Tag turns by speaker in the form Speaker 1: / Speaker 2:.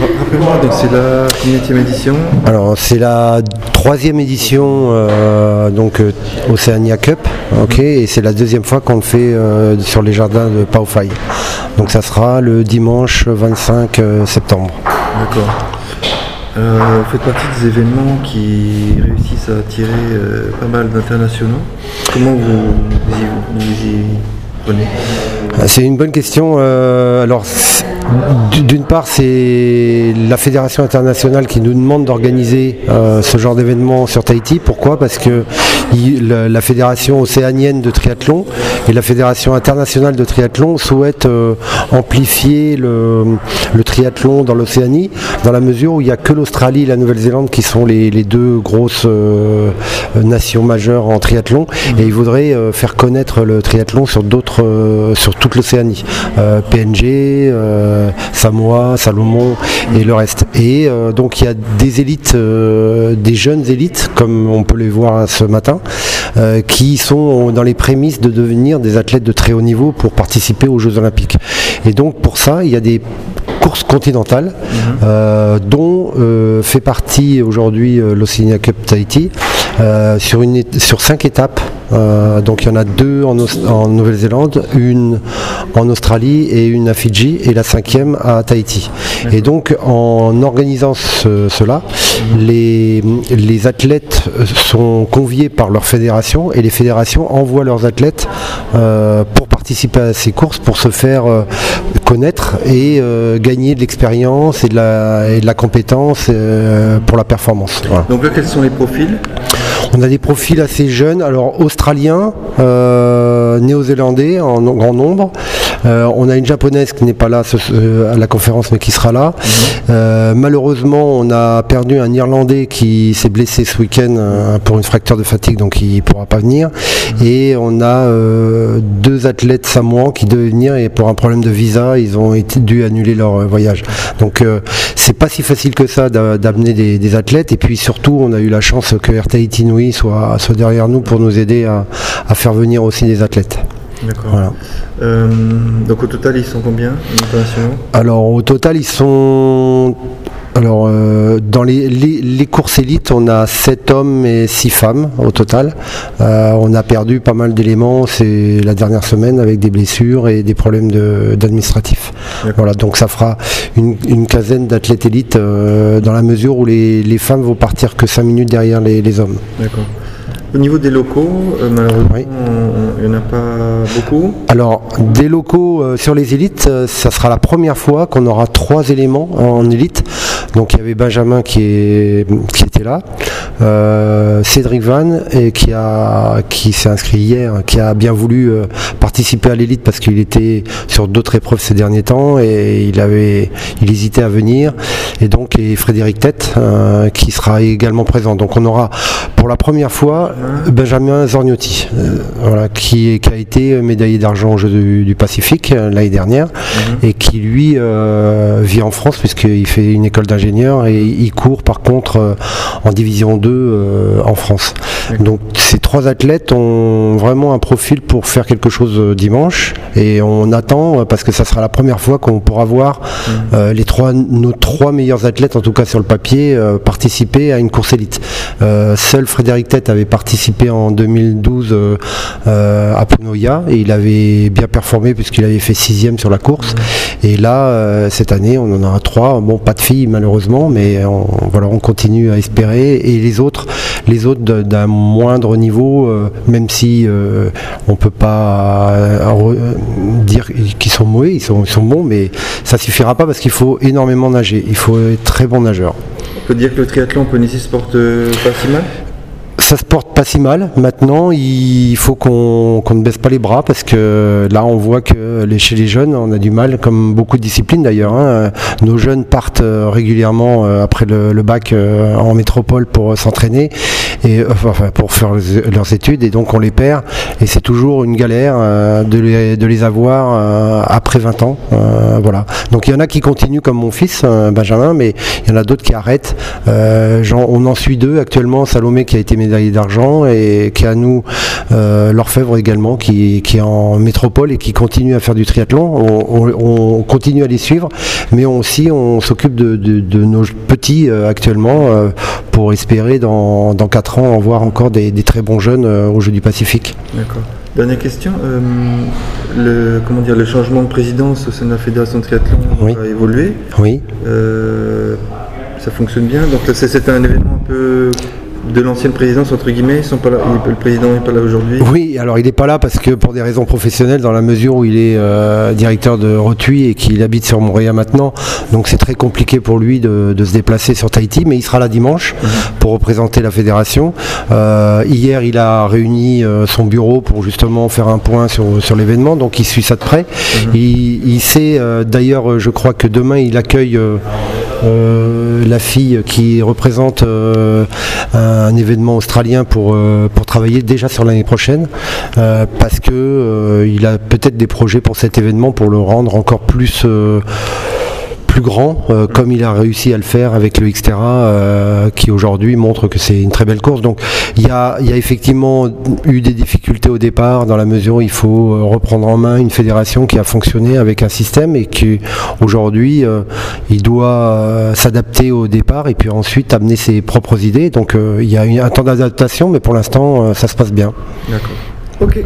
Speaker 1: Rappelez-moi, donc c'est la combien édition
Speaker 2: Alors c'est la troisième édition euh, donc euh, Oceania Cup, ok, et c'est la deuxième fois qu'on le fait euh, sur les jardins de Paufai. Donc ça sera le dimanche 25 euh, septembre.
Speaker 1: D'accord. Vous faites partie des événements qui réussissent à attirer pas mal d'internationaux. Comment vous, vous y, vous y prenez?
Speaker 2: C'est une bonne question. Alors, d'une part, c'est la fédération internationale qui nous demande d'organiser euh, ce genre d'événement sur Tahiti. Pourquoi? Parce que la, fédération océanienne de triathlon et la fédération internationale de triathlon souhaitent euh, amplifier le, triathlon dans l'Océanie, dans la mesure où il n'y a que l'Australie et la Nouvelle-Zélande qui sont les, deux grosses euh, nations majeures en triathlon. Et ils voudraient faire connaître le triathlon sur d'autres, sur toute l'Océanie, PNG, Samoa, Salomon et le reste. Et euh, donc il y a des élites, euh, des jeunes élites, comme on peut les voir ce matin, euh, qui sont dans les prémices de devenir des athlètes de très haut niveau pour participer aux Jeux Olympiques. Et donc pour ça, il y a des courses continentales, euh, dont euh, fait partie aujourd'hui euh, l'Oceania Cup Tahiti, euh, sur, une, é- sur cinq étapes. Euh, donc il y en a deux en, Nouvelle-Zélande, une en Australie et une à Fidji, et la cinquième à Tahiti. Et donc en organisant ce- cela, les, les athlètes sont conviés par leur fédération et les fédérations envoient leurs athlètes euh, pour participer à ces courses, pour se faire euh, connaître et euh, gagner de l'expérience et, de la- et de la compétence euh, pour la performance. Voilà.
Speaker 1: Donc là, quels sont les profils?
Speaker 2: On a des profils assez jeunes, alors australiens, euh, néo-zélandais en grand nombre. Euh, on a une japonaise qui n'est pas là ce- à la conférence mais qui sera là. Euh, malheureusement, on a perdu un Irlandais qui s'est blessé ce week-end euh, pour une fracture de fatigue, donc il ne pourra pas venir. Et on a deux athlètes samoans qui devaient venir et pour un problème de visa, ils ont été dû annuler leur voyage. Donc c'est pas si facile que ça d'a- d'amener des, des athlètes. Et puis surtout, on a eu la chance que Air Tahiti Nui soit, soit derrière nous pour nous aider à, à faire venir aussi des athlètes.
Speaker 1: D'accord.
Speaker 2: Voilà.
Speaker 1: Euh, donc au total, ils sont combien
Speaker 2: Alors au total, ils sont. Alors euh, dans les, les- les courses élites, on a 7 hommes et 6 femmes au total. Euh, on a perdu pas mal d'éléments c'est la dernière semaine avec des blessures et des problèmes de- d'administratif.
Speaker 1: D'accord.
Speaker 2: Voilà, donc ça fera une, une quinzaine d'athlètes élites dans la mesure où les, les femmes vont partir que 5 minutes derrière les, les hommes.
Speaker 1: D'accord. Au niveau des locaux, euh, malheureusement,
Speaker 2: Oui.
Speaker 1: il n'y en a pas beaucoup.
Speaker 2: Alors, des locaux euh, sur les élites, euh, ça sera la première fois qu'on aura trois éléments en élite. Donc, il y avait Benjamin qui, est, qui était là, euh, Cédric Van et qui, a, qui s'est inscrit hier, qui a bien voulu euh, participer à l'élite parce qu'il était sur d'autres épreuves ces derniers temps et il avait, il hésitait à venir. Et donc, et Frédéric Tête euh, qui sera également présent. Donc, on aura pour la première fois Benjamin Zorniotti, euh, voilà, qui, qui a été médaillé d'argent aux Jeux du, du Pacifique l'année dernière et qui lui vit en France puisqu'il fait une école d'ingénieur et il court par contre en division 2 euh, en France. Donc ces trois athlètes ont vraiment un profil pour faire quelque chose euh, dimanche et on attend euh, parce que ça sera la première fois qu'on pourra voir euh, les trois, nos trois meilleurs athlètes, en tout cas sur le papier, euh, participer à une course élite. Euh, seul Frédéric Tête avait participé en 2012 euh, euh, à Punoya et il avait bien performé puisqu'il avait fait sixième sur la course. Et là, cette année, on en a trois. Bon, pas de filles malheureusement, mais on, voilà, on continue à espérer. Et les autres, les autres d'un moindre niveau, euh, même si euh, on peut pas euh, re- dire qu'ils sont mauvais, ils sont, ils sont bons, mais ça suffira pas parce qu'il faut énormément nager. Il faut être très bon nageur.
Speaker 1: On peut dire que le triathlon en se porte pas si mal?
Speaker 2: Ça se porte pas si mal. Maintenant, il faut qu'on ne baisse pas les bras parce que là, on voit que les- chez les jeunes, on a du mal, comme beaucoup de disciplines d'ailleurs. hein. Nos jeunes partent euh, régulièrement euh, après le, bac euh, en métropole pour s'entraîner et enfin pour faire leurs études et donc on les perd et c'est toujours une galère de les, de, les, avoir après 20 ans. voilà. Donc il y en a qui continuent comme mon fils Benjamin, mais il y en a d'autres qui arrêtent. on en suit deux actuellement, Salomé qui a été d'argent et qui a nous l'orfèvre également qui, qui, est en métropole et qui continue à faire du triathlon. On, continue à les suivre, mais aussi on s'occupe de, nos petits actuellement pour espérer dans, dans 4 ans en voir encore des, très bons jeunes euh, au Jeux du Pacifique.
Speaker 1: D'accord. Dernière question. Euh, le, comment dire, le changement de présidence au sein de la Fédération de triathlon a évolué.
Speaker 2: Oui.
Speaker 1: Euh, ça fonctionne bien. Donc c'est un événement un peu de l'ancienne présidence, entre guillemets, ils sont pas là, le président n'est pas là aujourd'hui?
Speaker 2: Oui, alors il n'est pas là parce que pour des raisons professionnelles, dans la mesure où il est euh, directeur de Rotui et qu'il habite sur Montréal maintenant, donc c'est très compliqué pour lui de, se déplacer sur Tahiti, mais il sera là dimanche mhm. pour représenter la fédération. Euh, hier, il a réuni euh, son bureau pour justement faire un point sur, l'événement, donc il suit ça de près. Mhm. Il, il, sait, d'ailleurs, je crois que demain, il accueille la fille qui représente un événement australien pour, euh, pour travailler déjà sur l'année prochaine euh, parce que euh, il a peut-être des projets pour cet événement pour le rendre encore plus plus grand, euh, comme il a réussi à le faire avec le Xterra, euh, qui aujourd'hui montre que c'est une très belle course. Donc il y a, effectivement eu des difficultés au départ, dans la mesure où il faut euh, reprendre en main une fédération qui a fonctionné avec un système et qui aujourd'hui il doit s'adapter au départ et puis ensuite amener ses propres idées. Donc il y a un temps d'adaptation, mais pour l'instant ça se passe bien.
Speaker 1: D'accord. Ok.